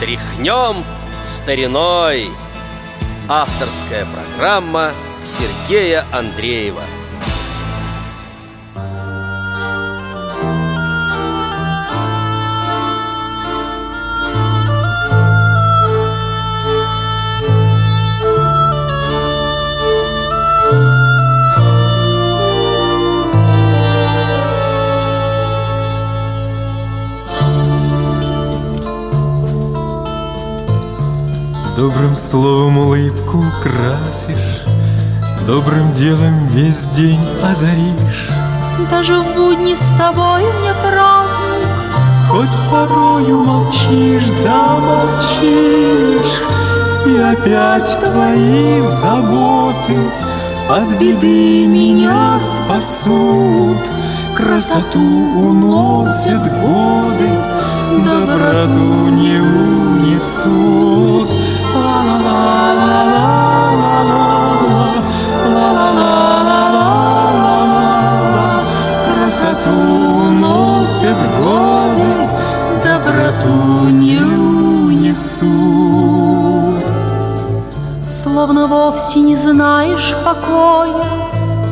Тряхнем стариной. Авторская программа Сергея Андреева. Добрым словом улыбку красишь, Добрым делом весь день озаришь. Даже в будни с тобой мне праздник, Хоть порою молчишь, да молчишь, И опять твои заботы От беды меня спасут, Красоту уносят годы, Доброту не унесут. Красоту уносят годы, доброту не унесут. Словно вовсе не знаешь покоя,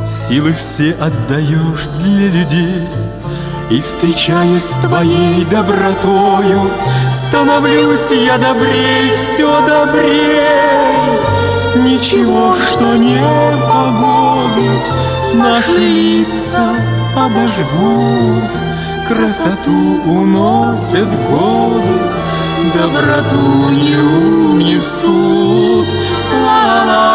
Силы все отдаешь для людей, и встречаясь с твоей добротою, Становлюсь я добрей, все добрей. Ничего, что не погоды, Наши лица обожгут, Красоту уносят годы, Доброту не унесут. Ла-ла-ла.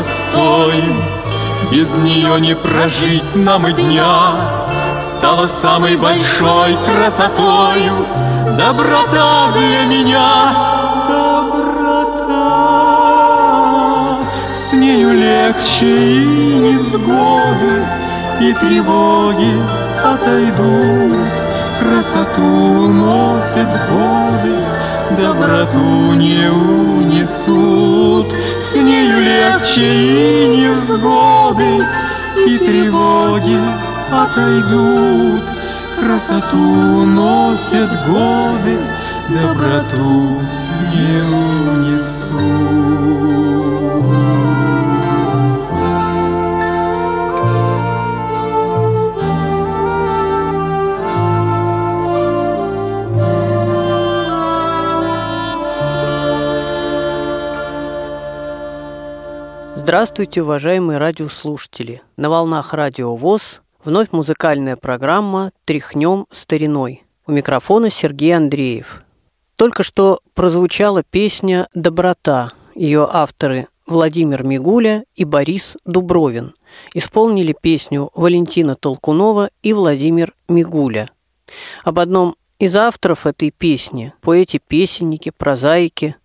Стоим, без нее не прожить нам и дня. Стала самой большой красотою доброта для меня. Доброта, с нею легче и невзгоды, и тревоги отойдут. Красоту уносят годы, доброту не унесут. С нею легче и невзгоды, и тревоги отойдут. Красоту уносят годы, доброту Здравствуйте, уважаемые радиослушатели! На волнах Радио ВОЗ вновь музыкальная программа «Тряхнем стариной». У микрофона Сергей Андреев. Только что прозвучала песня «Доброта». Ее авторы Владимир Мигуля и Борис Дубровин. Исполнили песню Валентина Толкунова и Владимир Мигуля. Об одном из авторов этой песни, поэте-песеннике, прозаике,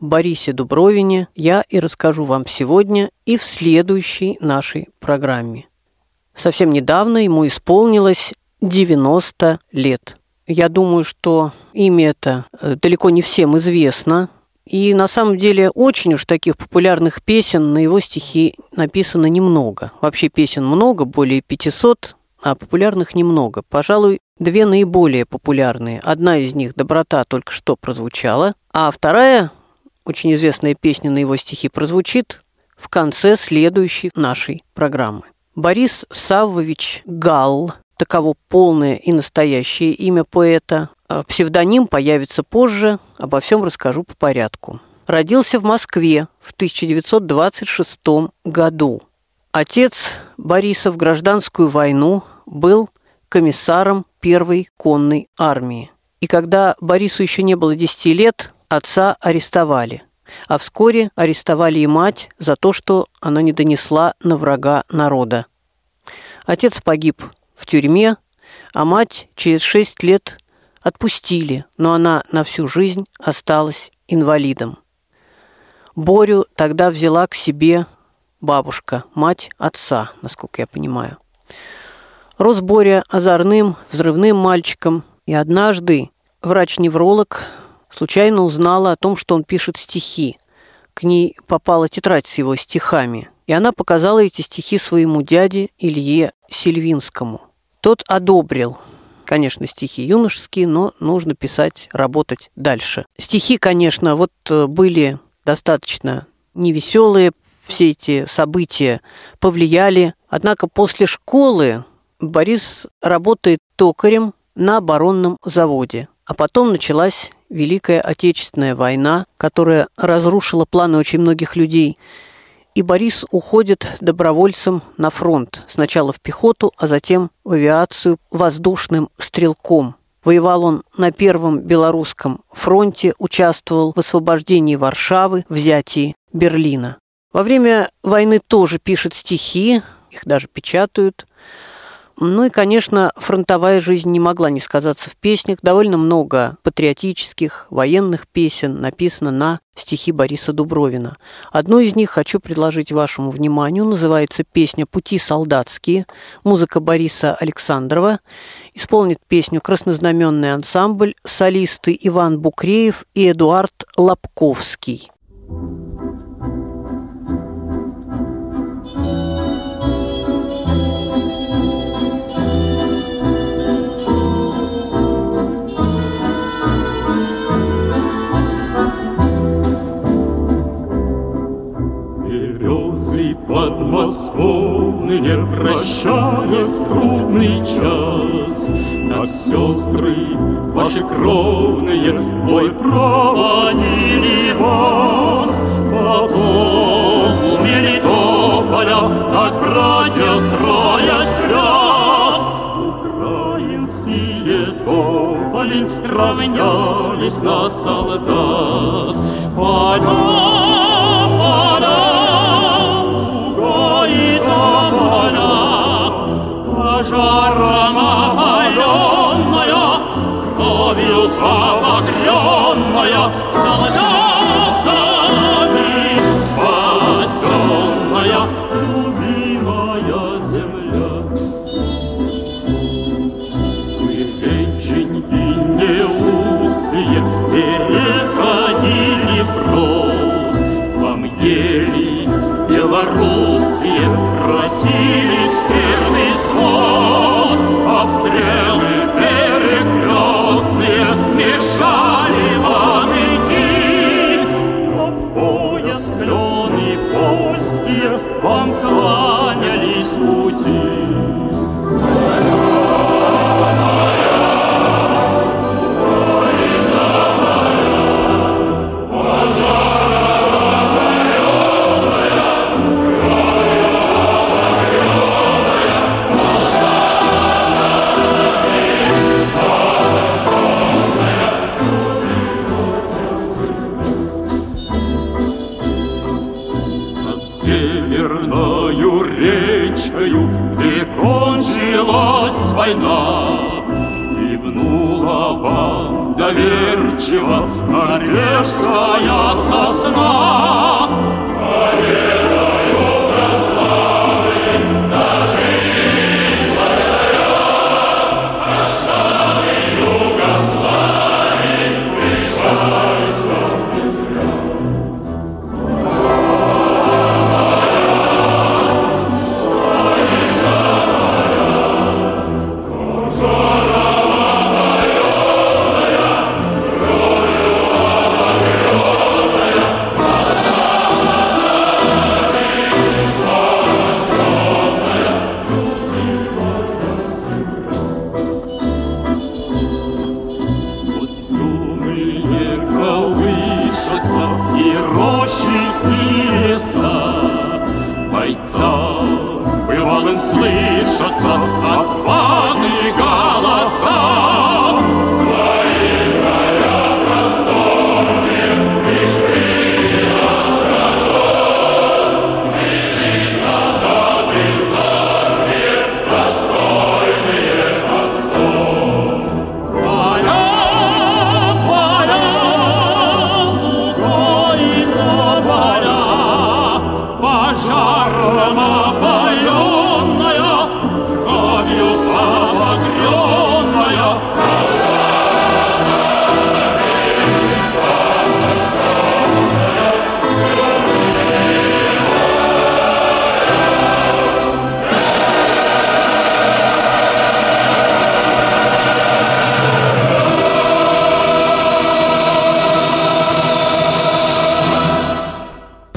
Борисе Дубровине я и расскажу вам сегодня и в следующей нашей программе. Совсем недавно ему исполнилось 90 лет. Я думаю, что имя это э, далеко не всем известно. И на самом деле очень уж таких популярных песен на его стихи написано немного. Вообще песен много, более 500, а популярных немного. Пожалуй, две наиболее популярные. Одна из них «Доброта» только что прозвучала, а вторая очень известная песня на его стихи прозвучит в конце следующей нашей программы. Борис Саввович Галл, таково полное и настоящее имя поэта. А псевдоним появится позже, обо всем расскажу по порядку. Родился в Москве в 1926 году. Отец Бориса в гражданскую войну был комиссаром первой конной армии. И когда Борису еще не было 10 лет, отца арестовали. А вскоре арестовали и мать за то, что она не донесла на врага народа. Отец погиб в тюрьме, а мать через шесть лет отпустили, но она на всю жизнь осталась инвалидом. Борю тогда взяла к себе бабушка, мать отца, насколько я понимаю. Рос Боря озорным, взрывным мальчиком, и однажды, врач-невролог, случайно узнала о том, что он пишет стихи. К ней попала тетрадь с его стихами, и она показала эти стихи своему дяде Илье Сильвинскому. Тот одобрил. Конечно, стихи юношеские, но нужно писать, работать дальше. Стихи, конечно, вот э, были достаточно невеселые, все эти события повлияли. Однако после школы Борис работает токарем на оборонном заводе. А потом началась Великая Отечественная война, которая разрушила планы очень многих людей. И Борис уходит добровольцем на фронт. Сначала в пехоту, а затем в авиацию воздушным стрелком. Воевал он на Первом Белорусском фронте, участвовал в освобождении Варшавы, взятии Берлина. Во время войны тоже пишет стихи, их даже печатают – ну и, конечно, фронтовая жизнь не могла не сказаться в песнях. Довольно много патриотических, военных песен написано на стихи Бориса Дубровина. Одну из них хочу предложить вашему вниманию. Называется песня «Пути солдатские». Музыка Бориса Александрова. Исполнит песню краснознаменный ансамбль солисты Иван Букреев и Эдуард Лобковский. Подмосковные, прощаясь в трудный час, Как сестры ваши кровные бой проводили вас. Потом у Мелитополя, как братья строясь в ряд, Украинские тополи равнялись на солдат. Поля пожаром опаленная, кровью обогренная, солдатами кончилась война. Кивнула вам доверчиво норвежская сосна. слышатся.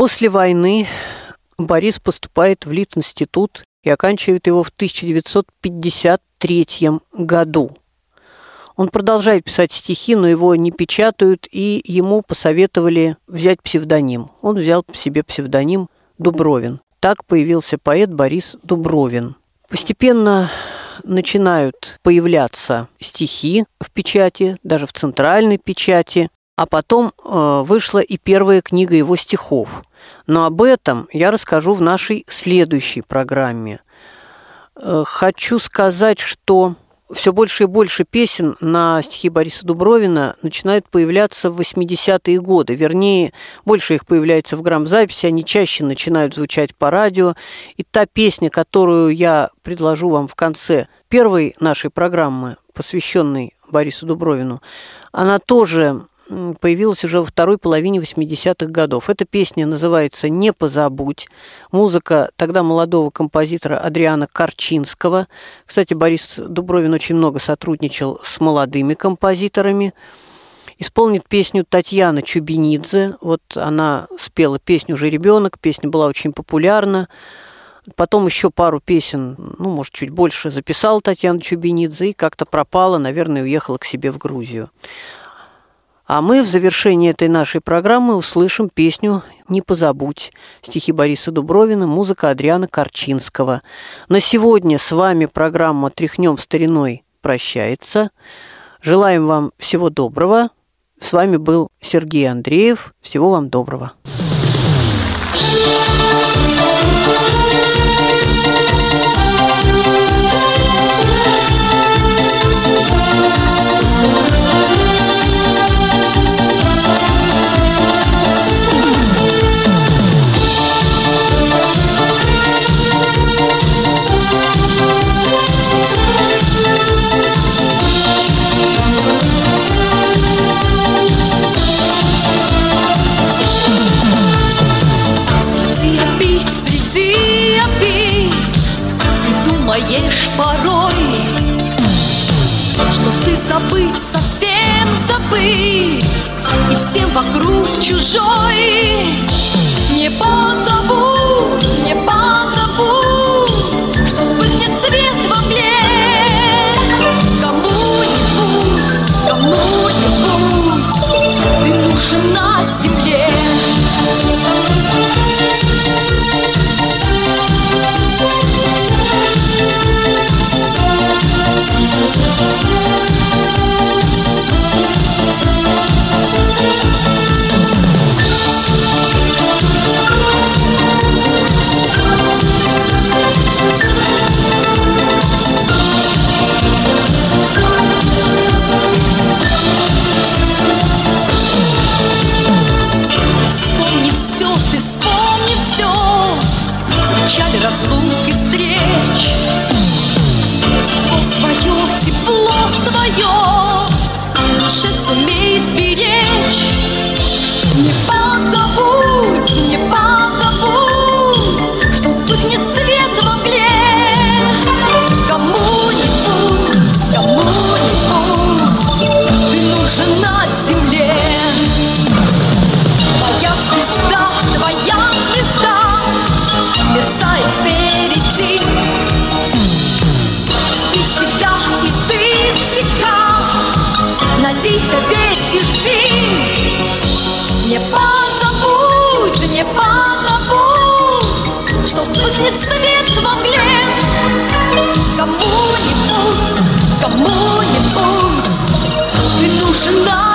После войны Борис поступает в Литинститут и оканчивает его в 1953 году. Он продолжает писать стихи, но его не печатают, и ему посоветовали взять псевдоним. Он взял себе псевдоним Дубровин. Так появился поэт Борис Дубровин. Постепенно начинают появляться стихи в печати, даже в центральной печати, а потом э, вышла и первая книга его стихов. Но об этом я расскажу в нашей следующей программе. Э, хочу сказать, что все больше и больше песен на стихи Бориса Дубровина начинают появляться в 80-е годы. Вернее, больше их появляется в грамзаписи, они чаще начинают звучать по радио. И та песня, которую я предложу вам в конце первой нашей программы, посвященной Борису Дубровину, она тоже появилась уже во второй половине 80-х годов. Эта песня называется «Не позабудь». Музыка тогда молодого композитора Адриана Корчинского. Кстати, Борис Дубровин очень много сотрудничал с молодыми композиторами. Исполнит песню Татьяна Чубинидзе. Вот она спела песню «Уже ребенок». Песня была очень популярна. Потом еще пару песен, ну, может, чуть больше записал Татьяна Чубинидзе и как-то пропала, наверное, уехала к себе в Грузию. А мы в завершении этой нашей программы услышим песню «Не позабудь» стихи Бориса Дубровина, музыка Адриана Корчинского. На сегодня с вами программа «Тряхнем стариной» прощается. Желаем вам всего доброго. С вами был Сергей Андреев. Всего вам доброго. Думаешь порой, что ты забыть совсем забыть, и всем вокруг чужой. Не позабудь, не позабудь, что вспыхнет свет гаснет свет в обле. Кому-нибудь, кому-нибудь ты нужна.